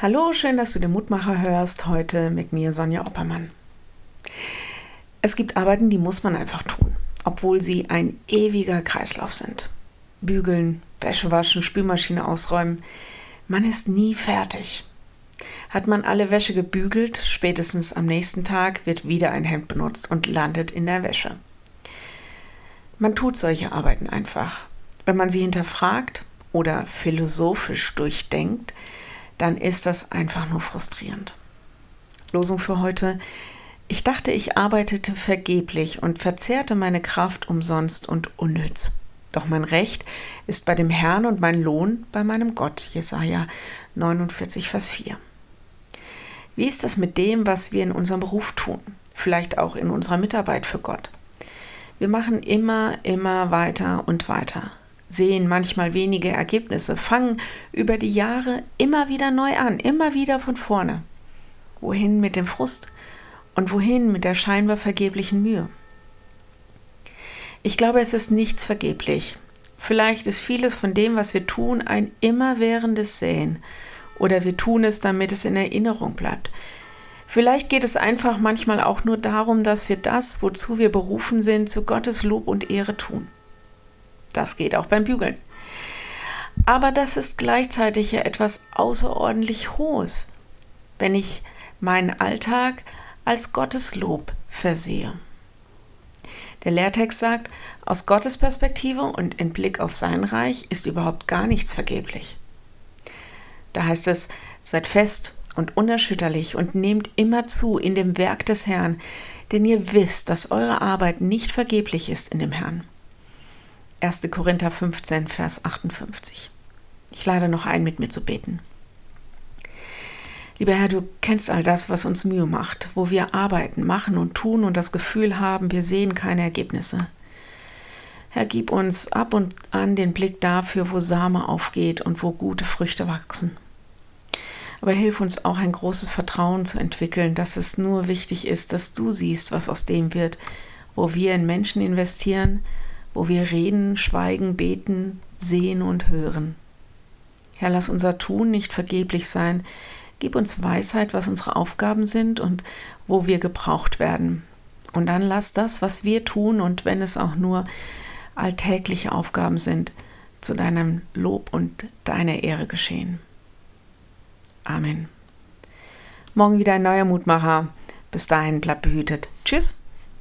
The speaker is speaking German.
Hallo, schön, dass du den Mutmacher hörst. Heute mit mir Sonja Oppermann. Es gibt Arbeiten, die muss man einfach tun, obwohl sie ein ewiger Kreislauf sind. Bügeln, Wäsche waschen, Spülmaschine ausräumen. Man ist nie fertig. Hat man alle Wäsche gebügelt, spätestens am nächsten Tag wird wieder ein Hemd benutzt und landet in der Wäsche. Man tut solche Arbeiten einfach. Wenn man sie hinterfragt oder philosophisch durchdenkt, dann ist das einfach nur frustrierend. Losung für heute. Ich dachte, ich arbeitete vergeblich und verzehrte meine Kraft umsonst und unnütz. Doch mein Recht ist bei dem Herrn und mein Lohn bei meinem Gott. Jesaja 49, Vers 4. Wie ist das mit dem, was wir in unserem Beruf tun? Vielleicht auch in unserer Mitarbeit für Gott. Wir machen immer, immer weiter und weiter sehen manchmal wenige Ergebnisse, fangen über die Jahre immer wieder neu an, immer wieder von vorne. Wohin mit dem Frust und wohin mit der scheinbar vergeblichen Mühe? Ich glaube, es ist nichts vergeblich. Vielleicht ist vieles von dem, was wir tun, ein immerwährendes Säen oder wir tun es, damit es in Erinnerung bleibt. Vielleicht geht es einfach manchmal auch nur darum, dass wir das, wozu wir berufen sind, zu Gottes Lob und Ehre tun. Das geht auch beim Bügeln. Aber das ist gleichzeitig ja etwas außerordentlich Hohes, wenn ich meinen Alltag als Gotteslob versehe. Der Lehrtext sagt, aus Gottes Perspektive und in Blick auf sein Reich ist überhaupt gar nichts vergeblich. Da heißt es, seid fest und unerschütterlich und nehmt immer zu in dem Werk des Herrn, denn ihr wisst, dass eure Arbeit nicht vergeblich ist in dem Herrn. 1. Korinther 15, Vers 58. Ich lade noch ein, mit mir zu beten. Lieber Herr, du kennst all das, was uns Mühe macht, wo wir arbeiten, machen und tun und das Gefühl haben, wir sehen keine Ergebnisse. Herr, gib uns ab und an den Blick dafür, wo Same aufgeht und wo gute Früchte wachsen. Aber hilf uns auch ein großes Vertrauen zu entwickeln, dass es nur wichtig ist, dass du siehst, was aus dem wird, wo wir in Menschen investieren, wo wir reden, schweigen, beten, sehen und hören. Herr, lass unser Tun nicht vergeblich sein. Gib uns Weisheit, was unsere Aufgaben sind und wo wir gebraucht werden. Und dann lass das, was wir tun und wenn es auch nur alltägliche Aufgaben sind, zu deinem Lob und deiner Ehre geschehen. Amen. Morgen wieder ein neuer Mutmacher. Bis dahin, bleib behütet. Tschüss.